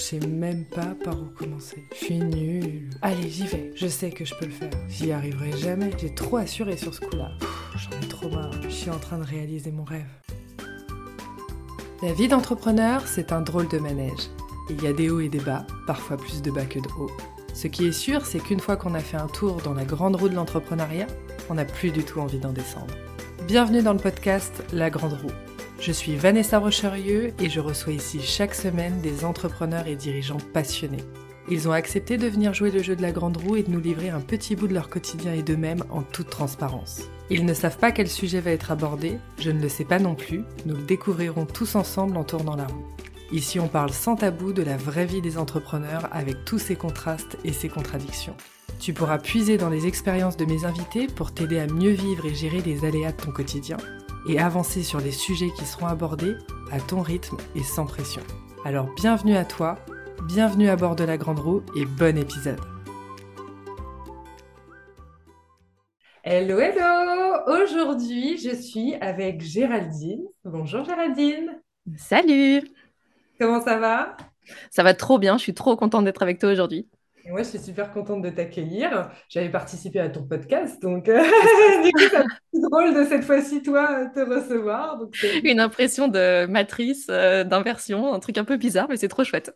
Je sais même pas par où commencer. Je suis nulle. Allez, j'y vais. Je sais que je peux le faire. J'y arriverai jamais. J'ai trop assuré sur ce coup-là. J'en ai trop marre. Je suis en train de réaliser mon rêve. La vie d'entrepreneur, c'est un drôle de manège. Il y a des hauts et des bas, parfois plus de bas que de hauts. Ce qui est sûr, c'est qu'une fois qu'on a fait un tour dans la grande roue de l'entrepreneuriat, on n'a plus du tout envie d'en descendre. Bienvenue dans le podcast La Grande Roue. Je suis Vanessa Rocherieux et je reçois ici chaque semaine des entrepreneurs et dirigeants passionnés. Ils ont accepté de venir jouer le jeu de la grande roue et de nous livrer un petit bout de leur quotidien et d'eux-mêmes en toute transparence. Ils ne savent pas quel sujet va être abordé, je ne le sais pas non plus, nous le découvrirons tous ensemble en tournant la roue. Ici on parle sans tabou de la vraie vie des entrepreneurs avec tous ses contrastes et ses contradictions. Tu pourras puiser dans les expériences de mes invités pour t'aider à mieux vivre et gérer les aléas de ton quotidien et avancer sur les sujets qui seront abordés à ton rythme et sans pression. Alors bienvenue à toi, bienvenue à bord de la Grande Roue et bon épisode. Hello, hello Aujourd'hui, je suis avec Géraldine. Bonjour Géraldine. Salut Comment ça va? Ça va trop bien, je suis trop contente d'être avec toi aujourd'hui. Moi, je suis super contente de t'accueillir. J'avais participé à ton podcast, donc euh, du coup, c'est drôle de cette fois-ci, toi, te recevoir. Donc, Une impression de matrice, euh, d'inversion, un truc un peu bizarre, mais c'est trop chouette.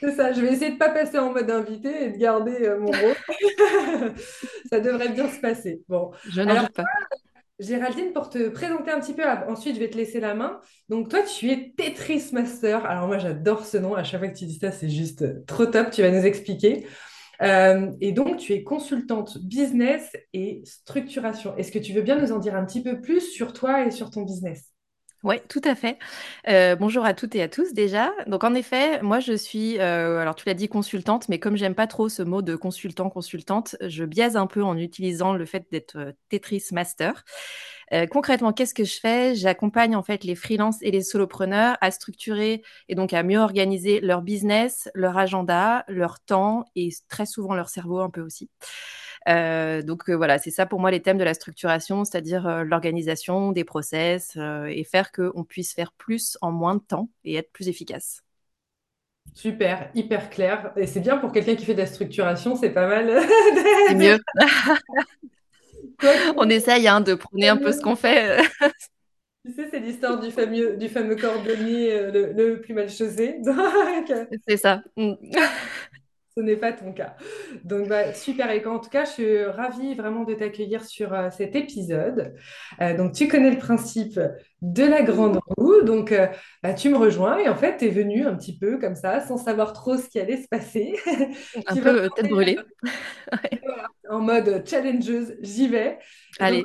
C'est ça, je vais essayer de ne pas passer en mode invité et de garder euh, mon rôle. ça devrait bien se passer. Bon. Je n'en doute pas. Géraldine, pour te présenter un petit peu, ensuite je vais te laisser la main. Donc toi, tu es Tetris Master. Alors moi, j'adore ce nom. À chaque fois que tu dis ça, c'est juste trop top. Tu vas nous expliquer. Euh, et donc, tu es consultante business et structuration. Est-ce que tu veux bien nous en dire un petit peu plus sur toi et sur ton business? Oui, tout à fait. Euh, bonjour à toutes et à tous déjà. Donc en effet, moi je suis, euh, alors tu l'as dit consultante, mais comme j'aime pas trop ce mot de consultant consultante, je biaise un peu en utilisant le fait d'être euh, Tetris Master. concrètement, qu'est-ce que je fais? J'accompagne en fait les freelances et les solopreneurs à structurer et donc à mieux organiser leur business, leur agenda, leur temps et très souvent leur cerveau un peu aussi. Euh, donc euh, voilà, c'est ça pour moi les thèmes de la structuration, c'est-à-dire euh, l'organisation des process et faire qu'on puisse faire plus en moins de temps et être plus efficace. Super, hyper clair. Et c'est bien pour quelqu'un qui fait de la structuration, c'est pas mal. c'est mieux. On essaye hein, de prôner un peu ce qu'on fait. Tu sais, c'est l'histoire du fameux, du fameux cordonnier le, plus mal chaussé. c'est ça. Ce n'est pas ton cas. Donc, bah, super. Et en tout cas, je suis ravie vraiment de t'accueillir sur euh, cet épisode. Euh, donc, tu connais le principe de la grande roue. Donc, euh, bah, tu me rejoins et en fait, tu es venu un petit peu comme ça, sans savoir trop ce qui allait se passer. un peu tête brûlée. en mode challengeuse, j'y vais. Allez.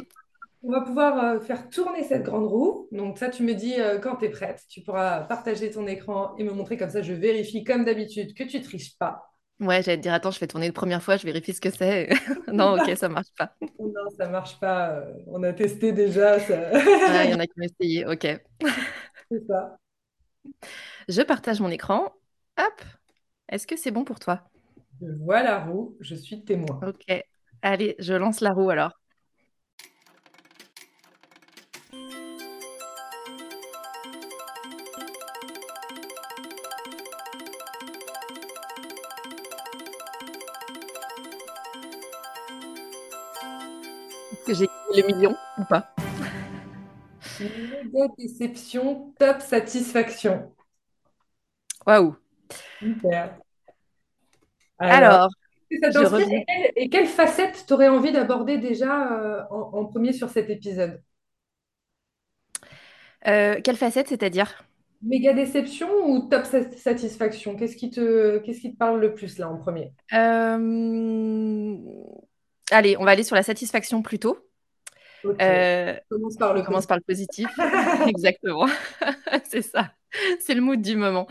on va pouvoir faire tourner cette grande roue. Donc ça, tu me dis quand tu es prête. Tu pourras partager ton écran et me montrer comme ça. Je vérifie comme d'habitude que tu triches pas. Ouais, j'allais te dire, attends, je fais tourner une première fois, je vérifie ce que c'est. non, ok, ça marche pas. Non, ça marche pas. Euh, on a testé déjà. Ah, il y en a qui ont essayé, ok. C'est ça. Je partage mon écran. Hop. Est-ce que c'est bon pour toi? Je vois la roue, je suis témoin. Ok. Allez, je lance la roue alors. Que j'ai le million ou pas Méga déception, top satisfaction. Waouh. Super. Alors, et, quelle, facette tu aurais envie d'aborder déjà euh, en, premier sur cet épisode? Euh, Quelle facette, c'est-à-dire? Méga déception ou top satisfaction? Qu'est-ce qui te, qu'est-ce qui te parle le plus là en premier? Euh, Allez, on va aller sur la satisfaction plutôt. Euh, commence par le, commence par le positif. Exactement. c'est ça. C'est le mood du moment.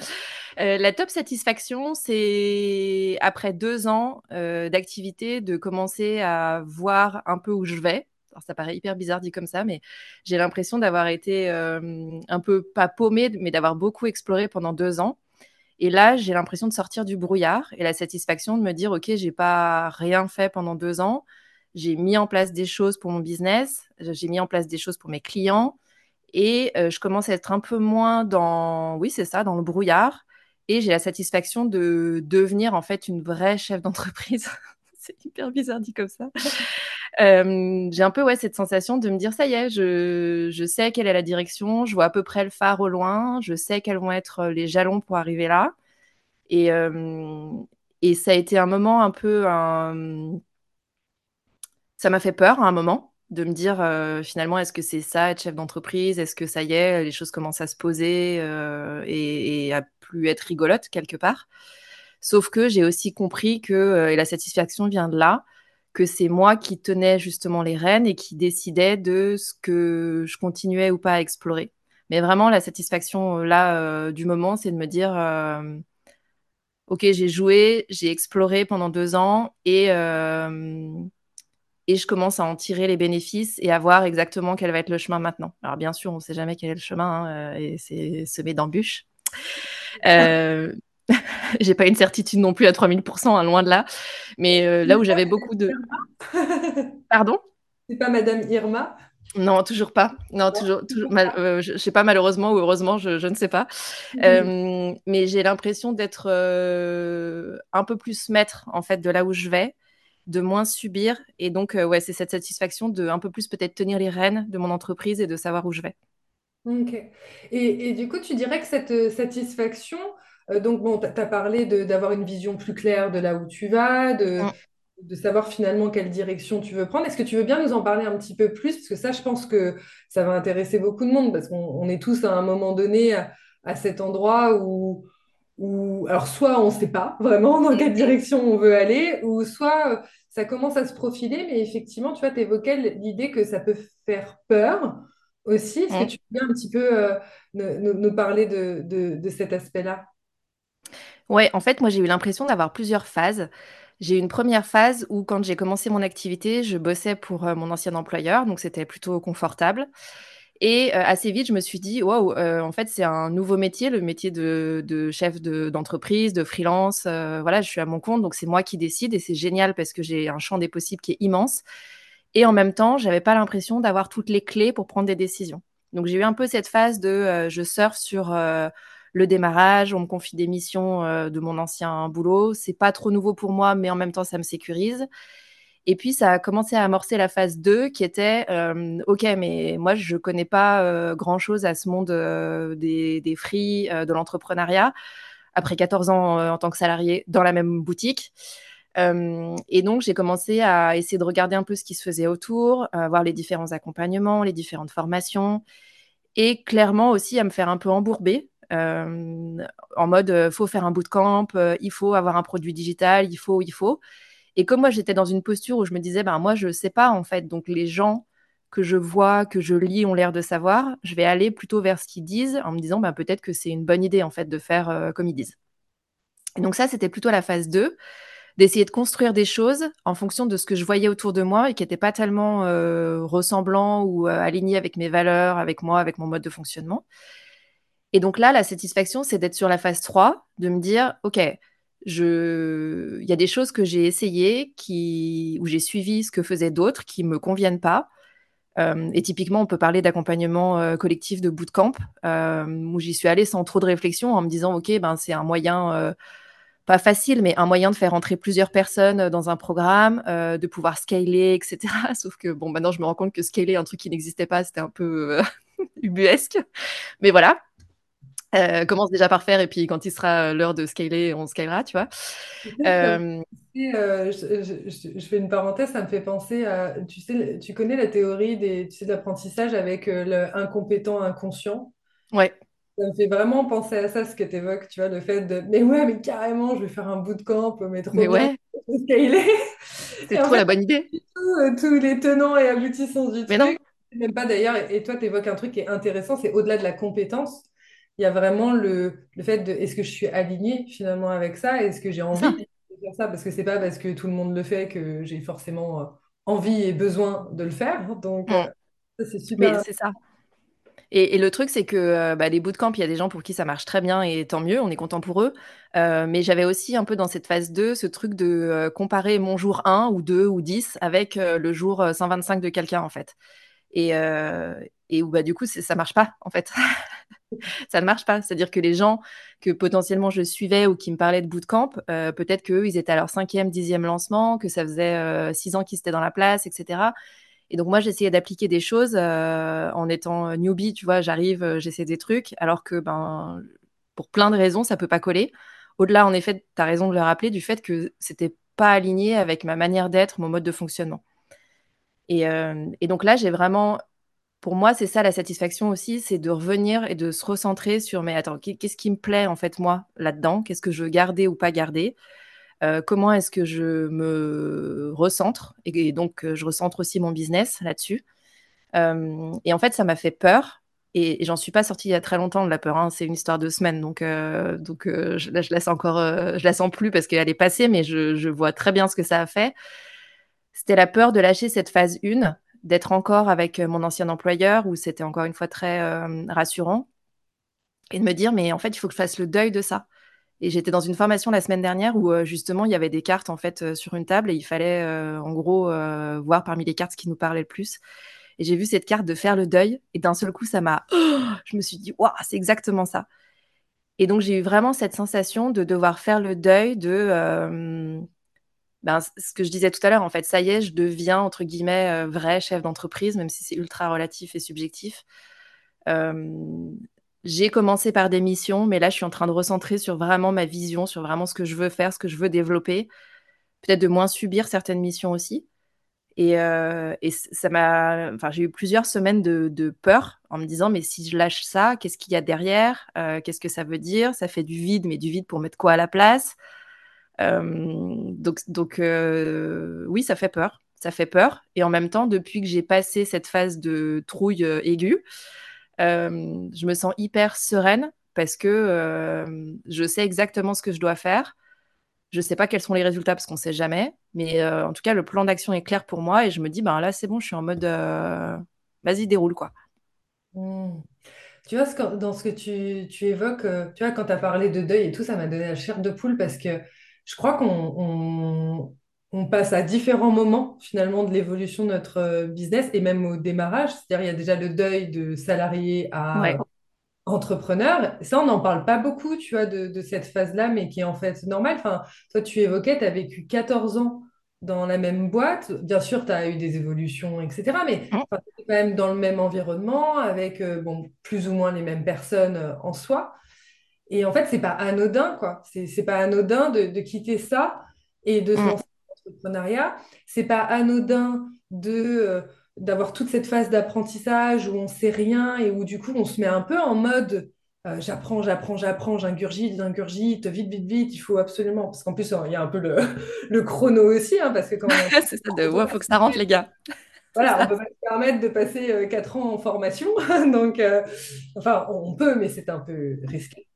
Euh, la top satisfaction, c'est après deux ans euh, d'activité de commencer à voir un peu où je vais. Alors, ça paraît hyper bizarre dit comme ça, mais j'ai l'impression d'avoir été un peu pas paumée, mais d'avoir beaucoup exploré pendant deux ans. Et là, j'ai l'impression de sortir du brouillard et la satisfaction de me dire, OK, j'ai pas rien fait pendant deux ans. J'ai mis en place des choses pour mon business, j'ai mis en place des choses pour mes clients et euh, je commence à être un peu moins dans, oui, c'est ça, dans le brouillard et j'ai la satisfaction de devenir en fait une vraie chef d'entreprise. c'est hyper bizarre dit comme ça. Euh, j'ai un peu ouais cette sensation de me dire ça y est, je, je sais quelle est la direction, je vois à peu près le phare au loin, je sais quels vont être les jalons pour arriver là. Et, euh, et ça a été un moment un peu ça m'a fait peur à un moment de me dire euh, finalement est-ce que c'est ça être chef d'entreprise? Est-ce que ça y est, les choses commencent à se poser euh, et, à plus être rigolote quelque part? Sauf que j'ai aussi compris que, euh, la satisfaction vient de là, que c'est moi qui tenais justement les rênes et qui décidais de ce que je continuais ou pas à explorer. Mais vraiment, la satisfaction là du moment, c'est de me dire ok, j'ai joué, j'ai exploré pendant deux ans et et je commence à en tirer les bénéfices et à voir exactement quel va être le chemin maintenant. Alors bien sûr, on ne sait jamais quel est le chemin hein, euh, et c'est semé d'embûches. J'ai pas une certitude non plus à 3000%, hein, loin de là. Mais euh, là où j'avais beaucoup de... Pardon? C'est pas Madame Irma? Non, toujours pas. Non, toujours, toujours mal, euh, je, je, sais pas malheureusement ou heureusement, je, je ne sais pas. Mmh. Euh, mais j'ai l'impression d'être euh, un peu plus maître en fait de là où je vais, de moins subir. Et donc, ouais, c'est cette satisfaction de un peu plus peut-être tenir les rênes de mon entreprise et de savoir où je vais. Ok. Et, et du coup, tu dirais que cette satisfaction, donc bon, tu as parlé d'avoir une vision plus claire de là où tu vas, de, de savoir finalement quelle direction tu veux prendre. Est-ce que tu veux bien nous en parler un petit peu plus? Parce que ça, je pense que ça va intéresser beaucoup de monde, parce qu'on est tous à un moment donné à, à cet endroit où alors soit on ne sait pas vraiment dans quelle direction on veut aller, ou soit euh, ça commence à se profiler, mais effectivement, tu vois, tu évoquais l'idée que ça peut faire peur aussi. Est-ce que tu peux un petit peu euh, nous, nous, parler de, de, de cet aspect-là? Ouais, en fait, moi j'ai eu l'impression d'avoir plusieurs phases. J'ai eu une première phase où quand j'ai commencé mon activité, je bossais pour euh, mon ancien employeur, donc c'était plutôt confortable. Et euh, assez vite, je me suis dit, waouh, euh, en fait, c'est un nouveau métier, le métier de, chef d'entreprise, de, freelance. Voilà, je suis à mon compte, donc c'est moi qui décide et c'est génial parce que j'ai un champ des possibles qui est immense. Et en même temps, j'avais pas l'impression d'avoir toutes les clés pour prendre des décisions. Donc j'ai eu un peu cette phase de je surfe sur le démarrage, on me confie des missions euh, de mon ancien boulot. C'est pas trop nouveau pour moi, mais en même temps, ça me sécurise. Et puis, ça a commencé à amorcer la phase 2 qui était euh, OK, mais moi, je ne connais pas euh, grand-chose à ce monde des, des free, de l'entrepreneuriat, après 14 ans en tant que salarié dans la même boutique. et donc, j'ai commencé à essayer de regarder un peu ce qui se faisait autour, voir les différents accompagnements, les différentes formations, et clairement aussi à me faire un peu embourber. En mode, faut faire un bootcamp, il faut avoir un produit digital, il faut, il faut. Et comme moi, j'étais dans une posture où je me disais, ben, moi, je sais pas, en fait. Donc, les gens que je vois, que je lis, ont l'air de savoir. Je vais aller plutôt vers ce qu'ils disent en me disant, ben, peut-être que c'est une bonne idée, en fait, de faire euh, comme ils disent. Et donc, ça, c'était plutôt la phase 2, d'essayer de construire des choses en fonction de ce que je voyais autour de moi et qui n'étaient pas tellement euh, ressemblants ou euh, alignés avec mes valeurs, avec moi, avec mon mode de fonctionnement. Et donc là, la satisfaction, c'est d'être sur la phase 3, de me dire, OK, je... il y a des choses que j'ai essayées, qui... où j'ai suivi ce que faisaient d'autres, qui me conviennent pas. Euh, et typiquement, on peut parler d'accompagnement euh, collectif de bootcamp, euh, où j'y suis allée sans trop de réflexion, en me disant, OK, ben, c'est un moyen, euh, pas facile, mais un moyen de faire entrer plusieurs personnes dans un programme, de pouvoir scaler, etc. Sauf que, bon, maintenant, je me rends compte que scaler, un truc qui n'existait pas, c'était un peu ubuesque. Mais voilà, euh, commence déjà par faire et puis quand il sera l'heure de scaler, on scalera, tu vois. Euh... Euh, je, je, je, fais une parenthèse, ça me fait penser à, tu sais, tu connais la théorie des, tu sais, d'apprentissage avec euh, le incompétent inconscient? Ouais. Ça me fait vraiment penser à ça, ce que tu évoques, tu vois, le fait de, mais ouais, mais carrément, je vais faire un bootcamp, mais trop mais bien, ouais. scaler. C'est trop fait, la bonne idée. Tous les tenants et aboutissants du mais truc. Non. Même pas d'ailleurs, et toi, tu évoques un truc qui est intéressant, c'est au-delà de la compétence il y a vraiment le, le fait de est-ce que je suis alignée finalement avec ça? Est-ce que j'ai envie ça. de faire ça? Parce que c'est pas parce que tout le monde le fait que j'ai forcément euh, envie et besoin de le faire. Donc, ça, c'est super. C'est ça. Et, et, le truc, c'est que euh, bah, les bootcamps, il y a des gens pour qui ça marche très bien et tant mieux, on est content pour eux. Euh, mais j'avais aussi un peu dans cette phase 2 ce truc de euh, comparer mon jour 1 ou 2 ou 10 avec le jour 125 de quelqu'un, en fait. Et, et où bah, du coup, ça marche pas, en fait. ça ne marche pas. C'est-à-dire que les gens que potentiellement je suivais ou qui me parlaient de bootcamp, euh, peut-être qu'eux, ils étaient à leur cinquième, dixième lancement, que ça faisait euh, six ans qu'ils étaient dans la place, etc. Et donc moi, j'essayais d'appliquer des choses euh, en étant newbie, tu vois, j'arrive, j'essaie des trucs, alors que ben, pour plein de raisons, ça peut pas coller. Au-delà, en effet, tu as raison de le rappeler, du fait que c'était pas aligné avec ma manière d'être, mon mode de fonctionnement. Et, et donc là, j'ai vraiment pour moi, c'est ça la satisfaction aussi, c'est de revenir et de se recentrer sur mais attends, qu'est-ce qui me plaît en fait moi là-dedans? Qu'est-ce que je veux garder ou pas garder? Euh, Comment est-ce que je me recentre? Et, donc je recentre aussi mon business là-dessus. Euh, et en fait, ça m'a fait peur. Et, j'en suis pas sortie il y a très longtemps de la peur. Hein. C'est une histoire de semaines, donc euh, donc je, là je la sens encore, je la sens plus parce qu'elle est passée, mais je vois très bien ce que ça a fait. C'était la peur de lâcher cette phase 1 d'être encore avec mon ancien employeur où c'était encore une fois très rassurant et de me dire mais en fait il faut que je fasse le deuil de ça. Et j'étais dans une formation la semaine dernière où justement il y avait des cartes en fait sur une table et il fallait en gros voir parmi les cartes ce qui nous parlait le plus. Et j'ai vu cette carte de faire le deuil et d'un seul coup ça m'a, je me suis dit waouh c'est exactement ça. Et donc j'ai eu vraiment cette sensation de devoir faire le deuil de ben, ce que je disais tout à l'heure, en fait, ça y est, je deviens, entre guillemets, euh, vrai chef d'entreprise, même si c'est ultra relatif et subjectif. j'ai commencé par des missions, mais là, je suis en train de recentrer sur vraiment ma vision, sur vraiment ce que je veux faire, ce que je veux développer. Peut-être de moins subir certaines missions aussi. Et, euh, ça m'a. Enfin, j'ai eu plusieurs semaines de, peur en me disant, mais si je lâche ça, qu'est-ce qu'il y a derrière? Euh, Qu'est-ce que ça veut dire? Ça fait du vide, mais du vide pour mettre quoi à la place? Donc, donc oui, ça fait peur. Ça fait peur. Et en même temps, depuis que j'ai passé cette phase de trouille aiguë, je me sens hyper sereine parce que je sais exactement ce que je dois faire. Je ne sais pas quels sont les résultats parce qu'on ne sait jamais. Mais en tout cas, le plan d'action est clair pour moi et je me dis, ben là, c'est bon, je suis en mode vas-y, déroule quoi. Mmh. Tu vois, dans ce que tu, tu évoques, tu vois, quand tu as parlé de deuil et tout, ça m'a donné la chair de poule parce que je crois qu'on on, passe à différents moments finalement de l'évolution de notre euh, business et même au démarrage. C'est-à-dire, il y a déjà le deuil de salarié à entrepreneur. Ça, on n'en parle pas beaucoup, tu vois, de, cette phase-là, mais qui est en fait normale. Enfin, toi, tu évoquais, tu as vécu 14 ans dans la même boîte. Bien sûr, tu as eu des évolutions, etc. Mais quand même dans le même environnement, avec euh, bon, plus ou moins les mêmes personnes euh, en soi. Et en fait, c'est pas anodin, quoi. C'est pas anodin de, de, quitter ça et de se mm. lancer dans l'entrepreneuriat. C'est pas anodin de euh, d'avoir toute cette phase d'apprentissage où on sait rien et où du coup on se met un peu en mode euh, j'apprends, j'apprends, j'apprends, j'ingurgite, j'ingurgite, vite, vite, vite, il faut absolument. Parce qu'en plus, il y a un peu le, le chrono aussi, hein, parce que quand c'est ça, de ouais, faut que ça rentre, les gars. Voilà, on peut pas se permettre de passer 4 euh, ans en formation. Donc, enfin, on peut, mais c'est un peu risqué.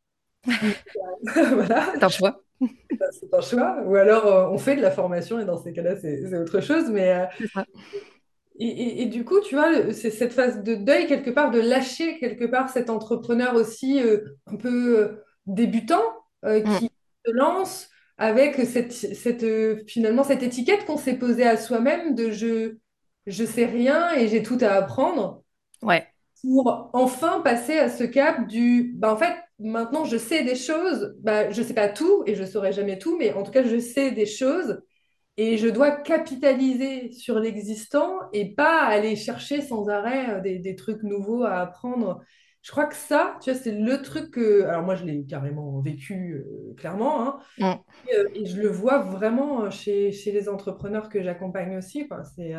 voilà. C'est un choix. C'est un choix. Ou alors euh, on fait de la formation et dans ces cas-là, c'est autre chose. Mais, euh, et, et, du coup, tu vois, c'est cette phase de deuil, quelque part, de lâcher quelque part cet entrepreneur aussi euh, un peu débutant mm. qui se lance avec cette, cette, finalement cette étiquette qu'on s'est posée à soi-même de je, je sais rien et j'ai tout à apprendre. Ouais. Pour enfin passer à ce cap du, bah, en fait, maintenant je sais des choses, bah, je ne sais pas tout et je ne saurai jamais tout, mais en tout cas je sais des choses et je dois capitaliser sur l'existant et pas aller chercher sans arrêt euh, des, trucs nouveaux à apprendre. Je crois que ça, tu vois, c'est le truc que... Alors moi, je l'ai carrément vécu euh, clairement, hein, euh, et, je le vois vraiment chez, chez les entrepreneurs que j'accompagne aussi. C'est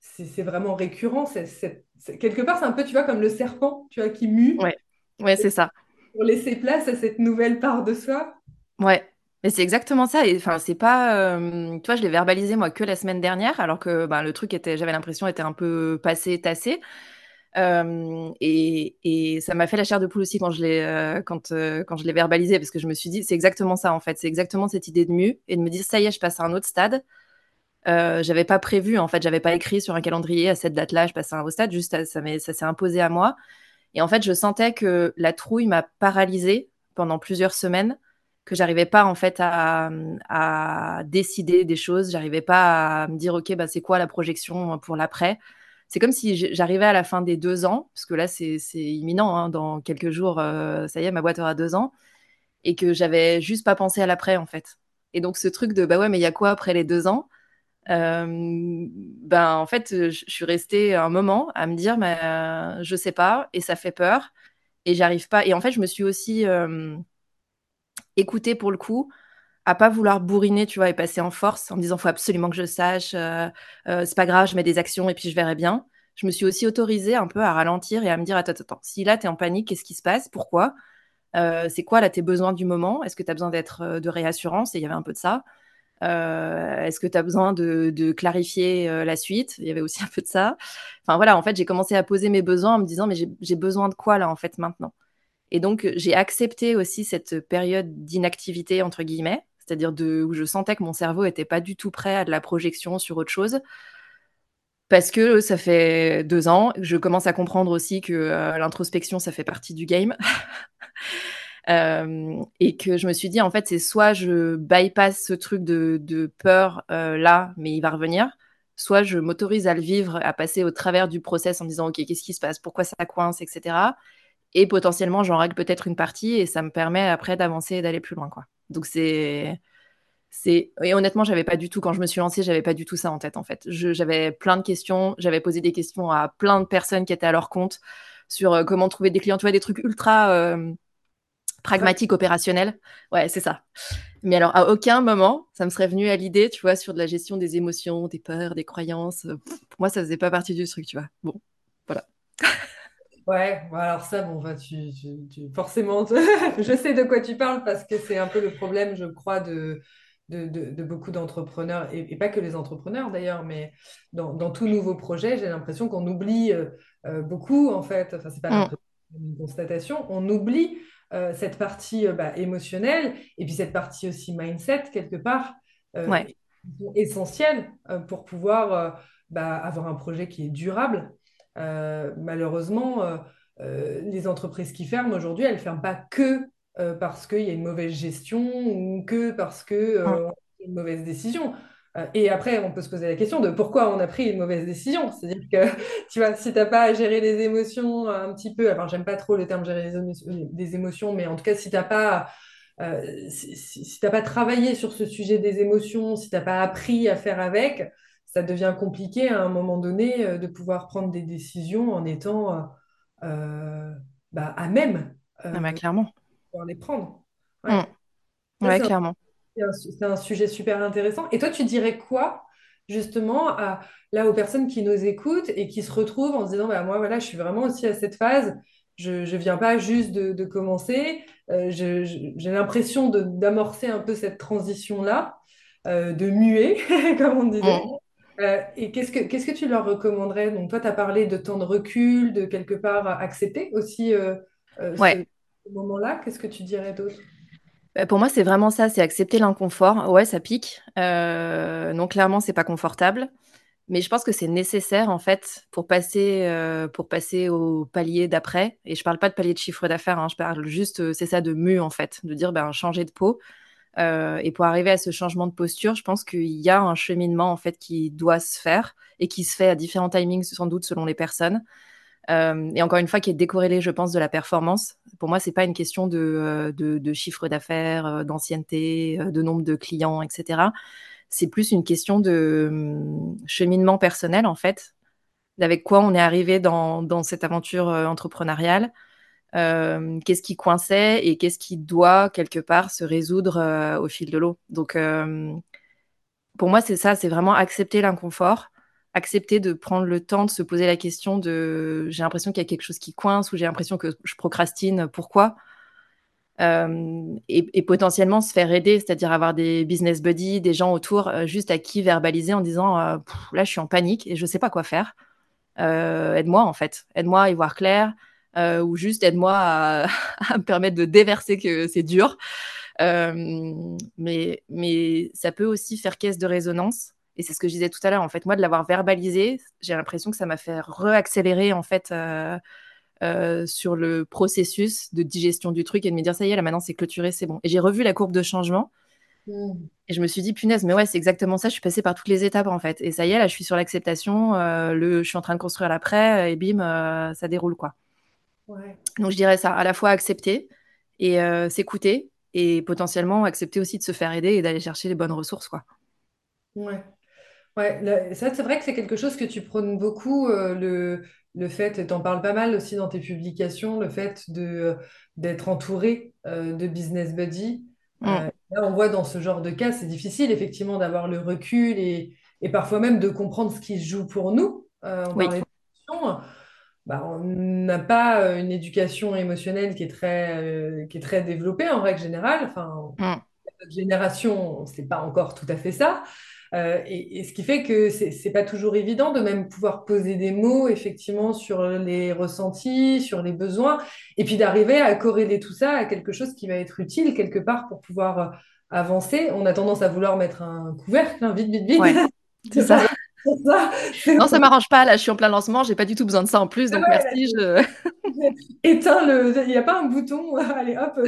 c'est vraiment récurrent. c'est quelque part, c'est un peu, tu vois, comme le serpent, tu vois, qui mue. Ouais, ouais c'est ça pour laisser place à cette nouvelle part de soi. Ouais, mais c'est exactement ça. Enfin, c'est pas, euh, tu vois, je l'ai verbalisé moi que la semaine dernière, alors que ben, le truc était, j'avais l'impression était un peu passé, tassé. Euh, et, ça m'a fait la chair de poule aussi quand je l'ai euh, quand, quand je l'ai verbalisé parce que je me suis dit c'est exactement ça en fait c'est exactement cette idée de mu et de me dire ça y est je passe à un autre stade j'avais pas prévu en fait j'avais pas écrit sur un calendrier à cette date là je passe à un autre stade juste ça, ça s'est imposé à moi et en fait, je sentais que la trouille m'a paralysée pendant plusieurs semaines, que j'arrivais pas en fait à, décider des choses, j'arrivais pas à me dire ok bah c'est quoi la projection pour l'après? c'est comme si j'arrivais à la fin des deux ans, parce que là, c'est imminent, hein, dans quelques jours, euh, ça y est, ma boîte aura deux ans, et que j'avais juste pas pensé à l'après, en fait. Et donc, ce truc de, bah ouais, mais il y a quoi après les deux ans? Ben en fait, je suis restée un moment à me dire, mais euh, je sais pas, et ça fait peur, et j'arrive pas. Et en fait, je me suis aussi écoutée pour le coup à pas vouloir bourriner, tu vois, et passer en force en me disant faut absolument que je sache, euh, euh, c'est pas grave, je mets des actions et puis je verrai bien. Je me suis aussi autorisée un peu à ralentir et à me dire attends, attends, si là tu es en panique, qu'est-ce qui se passe? Pourquoi? Euh, C'est quoi là tes besoins du moment? Est-ce que tu as besoin d'être de réassurance? Et il y avait un peu de ça. Est-ce que tu as besoin de, clarifier la suite? Il y avait aussi un peu de ça. Enfin voilà, en fait, j'ai commencé à poser mes besoins en me disant mais j'ai besoin de quoi là en fait maintenant? Et donc, j'ai accepté aussi cette période d'inactivité, entre guillemets, c'est-à-dire où je sentais que mon cerveau n'était pas du tout prêt à de la projection sur autre chose. Parce que ça fait deux ans, je commence à comprendre aussi que euh, l'introspection, ça fait partie du game. Euh, et que je me suis dit, en fait, c'est soit je bypass ce truc de, peur euh, là, mais il va revenir, soit je m'autorise à le vivre, à passer au travers du process en me disant, OK, qu'est-ce qui se passe, pourquoi ça coince, etc. Et potentiellement, j'en règle peut-être une partie et ça me permet après d'avancer et d'aller plus loin. Quoi. Donc c'est c'est et honnêtement j'avais pas du tout quand je me suis lancée j'avais pas du tout ça en tête en fait j'avais plein de questions j'avais posé des questions à plein de personnes qui étaient à leur compte sur euh, comment trouver des clients tu vois des trucs ultra pragmatiques opérationnels ouais c'est ça. Mais alors à aucun moment ça me serait venu à l'idée tu vois sur de la gestion des émotions des peurs des croyances. Pour moi ça faisait pas partie du truc tu vois. Bon voilà. Ouais, alors ça, bon, tu, tu, forcément, je sais de quoi tu parles parce que c'est un peu le problème, je crois, de, de, beaucoup d'entrepreneurs, et, pas que les entrepreneurs d'ailleurs, mais dans, tout nouveau projet, j'ai l'impression qu'on oublie euh, euh, beaucoup, en fait, enfin, c'est pas mm. une constatation, on oublie euh, cette partie bah, émotionnelle et puis cette partie aussi mindset, quelque part, essentielle pour pouvoir bah, avoir un projet qui est durable. malheureusement, les entreprises qui ferment aujourd'hui, elles ne ferment pas que euh, parce qu'il y a une mauvaise gestion ou que parce que euh, une mauvaise décision. Euh, et après, on peut se poser la question de pourquoi on a pris une mauvaise décision. C'est-à-dire que, tu vois, si tu n'as pas à gérer les émotions un petit peu, alors j'aime pas trop le terme gérer des émotions, mais en tout cas, si tu n'as pas, si, pas travaillé sur ce sujet des émotions, si tu n'as pas appris à faire avec, ça devient compliqué à un moment donné de pouvoir prendre des décisions en étant bah, à même. Ah bah, clairement les prendre. Ouais, mm. clairement. C'est un, sujet super intéressant. Et toi, tu dirais quoi justement à, là aux personnes qui nous écoutent et qui se retrouvent en se disant bah, moi voilà je suis vraiment aussi à cette phase. Je ne viens pas juste de, commencer. Euh, j'ai l'impression d'amorcer un peu cette transition là euh, de muer comme on disait. Mm. euh, et qu'est-ce que qu'est-ce que tu leur recommanderais? Donc toi tu as parlé de temps de recul de quelque part accepter aussi ouais. moment-là, qu'est-ce que tu dirais d'autre? Pour moi, c'est vraiment ça, c'est accepter l'inconfort. Ouais, ça pique. Euh, non, clairement, c'est pas confortable. Mais je pense que c'est nécessaire, en fait, pour passer, euh, pour passer au palier d'après. Et je parle pas de palier de chiffre d'affaires, hein, je parle juste, euh, c'est ça, de mu, en fait, de dire, ben, changer de peau. et pour arriver à ce changement de posture, je pense qu'il y a un cheminement, en fait, qui doit se faire et qui se fait à différents timings, sans doute, selon les personnes. Euh, et encore une fois, qui est décorrélé, je pense, de la performance. Pour moi, c'est pas une question de, euh, chiffre d'affaires, euh, d'ancienneté, de nombre de clients, etc. C'est plus une question de hum, cheminement personnel, en fait, avec quoi on est arrivé dans cette aventure entrepreneuriale. qu'est-ce qui coinçait et qu'est-ce qui doit quelque part se résoudre au fil de l'eau. Donc, pour moi, c'est ça, c'est vraiment accepter l'inconfort accepter de prendre le temps de se poser la question de j'ai l'impression qu'il y a quelque chose qui coince ou j'ai l'impression que je procrastine, pourquoi? Euh, et, potentiellement se faire aider, c'est-à-dire avoir des business buddies, des gens autour euh, juste à qui verbaliser en disant euh, là je suis en panique et je sais pas quoi faire. aide-moi en fait, aide-moi à y voir clair ou juste aide-moi à, à, me permettre de déverser que c'est dur. mais, mais ça peut aussi faire caisse de résonance et c'est ce que je disais tout à l'heure. En fait, moi, de l'avoir verbalisé, j'ai l'impression que ça m'a fait reaccélérer en fait euh, euh, sur le processus de digestion du truc et de me dire ça y est, là maintenant c'est clôturé, c'est bon. Et j'ai revu la courbe de changement. Mmh. Et je me suis dit, punaise, mais ouais, c'est exactement ça. Je suis passée par toutes les étapes, en fait. Et ça y est, là, je suis sur l'acceptation. Euh, le, je suis en train de construire l'après, et bim, ça déroule, quoi. Donc, je dirais ça, à la fois accepter et s'écouter, et potentiellement accepter aussi de se faire aider et d'aller chercher les bonnes ressources, quoi. Ouais. Ouais, ça, c'est vrai que c'est quelque chose que tu prônes beaucoup, le, le fait, tu en parles pas mal aussi dans tes publications, le fait de, d'être entouré de business buddy. Mm. là, on voit dans ce genre de cas, c'est difficile effectivement d'avoir le recul et, et, parfois même de comprendre ce qui se joue pour nous. Euh, on bah, on n'a pas euh, une éducation émotionnelle qui est très, euh, qui est très développée en règle générale. Enfin, mm. notre génération, c'est pas encore tout à fait ça. Euh, et, ce qui fait que c'est pas toujours évident de même pouvoir poser des mots effectivement sur les ressentis, sur les besoins, et puis d'arriver à corréler tout ça à quelque chose qui va être utile quelque part pour pouvoir euh, avancer. On a tendance à vouloir mettre un couvercle, hein, vite, vite, vite. c'est ça. non, ça m'arrange pas. Là, je suis en plein lancement. J'ai pas du tout besoin de ça en plus. Donc, merci. Je... Éteins le. Il n'y a pas un bouton. Allez, hop,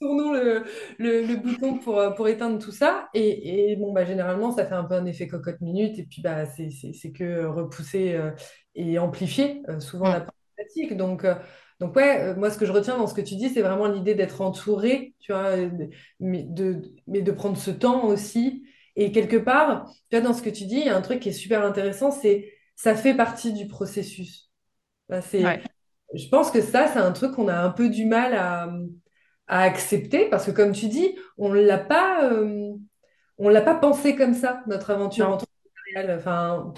tournons le, le, bouton pour, euh, pour éteindre tout ça. Et, et, bon, bah, généralement, ça fait un peu un effet cocotte minute. Et puis, bah, c'est que repousser euh, et amplifier euh, souvent la pratique. Donc, donc, ouais, moi, ce que je retiens dans ce que tu dis, c'est vraiment l'idée d'être entouré, tu vois, mais de, mais de prendre ce temps aussi. Et quelque part, tu vois, dans ce que tu dis, il y a un truc qui est super intéressant, c'est ça fait partie du processus. c'est, Je pense que ça, c'est un truc qu'on a un peu du mal à, à accepter parce que comme tu dis, on l'a pas, euh, on l'a pas pensé comme ça notre aventure entrepreneuriale. Enfin,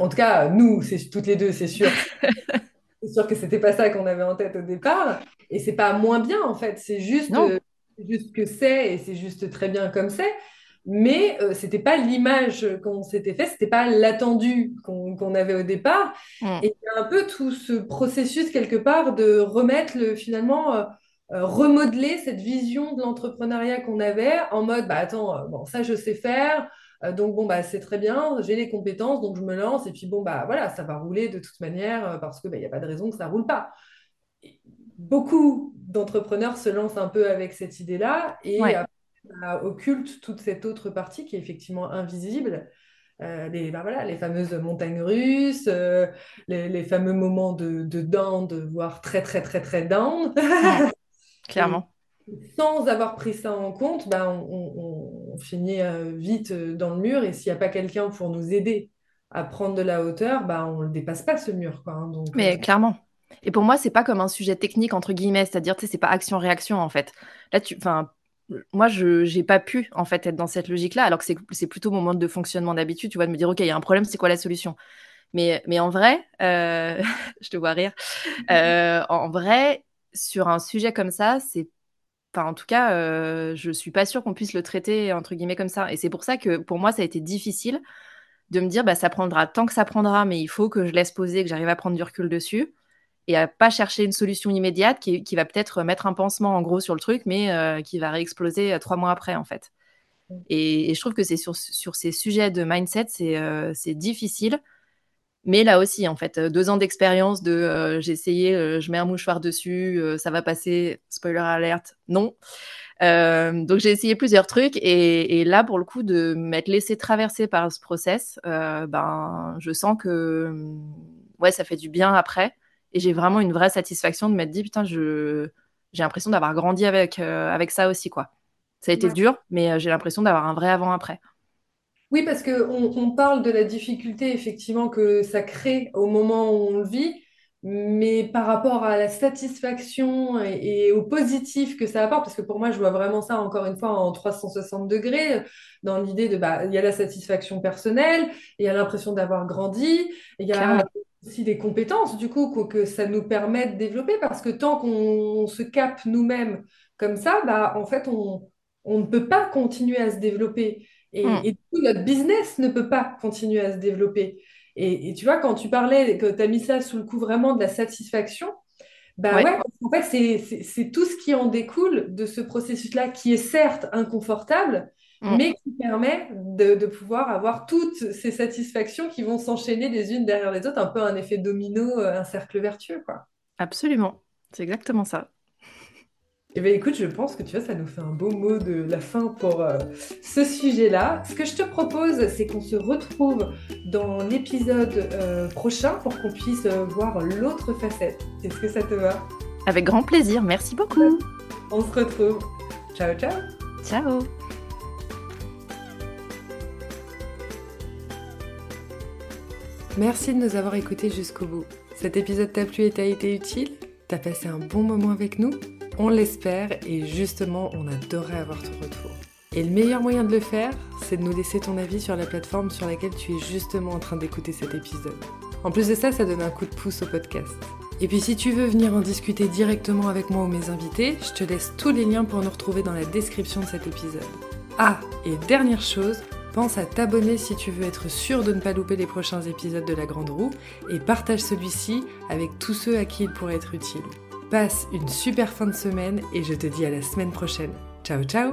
en tout cas, nous, c'est toutes les deux, c'est sûr. c'est sûr que c'était pas ça qu'on avait en tête au départ, et c'est pas moins bien en fait. C'est juste, euh, juste que c'est et c'est juste très bien comme c'est. Mais euh, c'était pas l'image qu'on s'était fait, c'était pas l'attendu qu'on avait au départ. Mm. Et il y a un peu tout ce processus quelque part de remettre le, finalement remodeler cette vision de l'entrepreneuriat qu'on avait en mode bah attends euh, bon ça je sais faire euh, donc bon bah c'est très bien j'ai les compétences donc je me lance et puis bon bah voilà ça va rouler de toute manière parce que bah, il n'y a pas de raison que ça roule pas. Beaucoup d'entrepreneurs se lancent un peu avec cette idée là et bah, occultent toute cette autre partie qui est effectivement invisible les, bah, voilà, les fameuses montagnes russes, les, fameux moments de, de down, voire très très très très down. Clairement. sans avoir pris ça en compte, bah, on, finit euh, vite euh, dans le mur et s'il n'y a pas quelqu'un pour nous aider à prendre de la hauteur, bah, on ne le dépasse pas ce mur. Quoi, hein. Donc, Mais euh, clairement. Et pour moi, c'est pas comme un sujet technique, entre guillemets, c'est-à-dire, tu sais, c'est pas action-réaction, en fait. Là, tu, enfin, moi, je n'ai pas pu, en fait, être dans cette logique-là, alors que c'est plutôt mon mode de fonctionnement d'habitude, tu vois, de me dire, OK, il y a un problème, c'est quoi la solution? Mais, mais en vrai, je te vois rire, en vrai, sur un sujet comme ça, c'est Enfin, en tout cas, euh, je suis pas sûre qu'on puisse le traiter entre guillemets comme ça. Et c'est pour ça que pour moi, ça a été difficile de me dire, bah, ça prendra tant que ça prendra, mais il faut que je laisse poser, que j'arrive à prendre du recul dessus et à pas chercher une solution immédiate qui, va peut-être mettre un pansement en gros sur le truc, mais euh, qui va réexploser euh, trois mois après en fait. Mmh. Et, je trouve que c'est sur, sur, ces sujets de mindset, c'est difficile mais là aussi, en fait, deux ans d'expérience de euh, j'ai essayé, euh, je mets un mouchoir dessus, euh, ça va passer, spoiler alert, non. donc j'ai essayé plusieurs trucs et, là, pour le coup, de m'être laissé traverser par ce process, ben, je sens que ouais, ça fait du bien après et j'ai vraiment une vraie satisfaction de m'être dit putain, je, j'ai l'impression d'avoir grandi avec, avec ça aussi, quoi. Ça a été dur, mais j'ai l'impression d'avoir un vrai avant-après. Oui, parce qu'on on parle de la difficulté effectivement que ça crée au moment où on le vit, mais par rapport à la satisfaction et, au positif que ça apporte, parce que pour moi, je vois vraiment ça encore une fois en 360 degrés, dans l'idée de, bah, il y a la satisfaction personnelle, il y a l'impression d'avoir grandi, il y a aussi des compétences du coup que, ça nous permet de développer, parce que tant qu'on se capte nous-mêmes comme ça, bah, en fait, on, on ne peut pas continuer à se développer. Hmm. Et, tout notre business ne peut pas continuer à se développer. Et, tu vois, quand tu parlais, que tu as mis ça sous le coup vraiment de la satisfaction, bah ouais, en fait, c'est tout ce qui en découle de ce processus-là, qui est certes inconfortable, hmm. mais qui permet de, de, pouvoir avoir toutes ces satisfactions qui vont s'enchaîner les unes derrière les autres, un peu un effet domino, euh, un cercle vertueux, quoi. Absolument, c'est exactement ça. Eh bien écoute, je pense que tu vois, ça nous fait un beau mot de la fin pour euh, ce sujet-là. Ce que je te propose, c'est qu'on se retrouve dans l'épisode euh, prochain pour qu'on puisse euh, voir l'autre facette. Est-ce que ça te va? Avec grand plaisir, merci beaucoup. On se retrouve. Ciao, ciao. Ciao. Merci de nous avoir écoutés jusqu'au bout. Cet épisode t'a plu et t'a été utile? T'as passé un bon moment avec nous? On l'espère et justement, on adorerait avoir ton retour. Et le meilleur moyen de le faire, c'est de nous laisser ton avis sur la plateforme sur laquelle tu es justement en train d'écouter cet épisode. En plus de ça, ça donne un coup de pouce au podcast. Et puis si tu veux venir en discuter directement avec moi ou mes invités, je te laisse tous les liens pour nous retrouver dans la description de cet épisode. Ah, et dernière chose, pense à t'abonner si tu veux être sûr de ne pas louper les prochains épisodes de La Grande Roue et partage celui-ci avec tous ceux à qui il pourrait être utile. Passe une super fin de semaine et je te dis à la semaine prochaine. Ciao ciao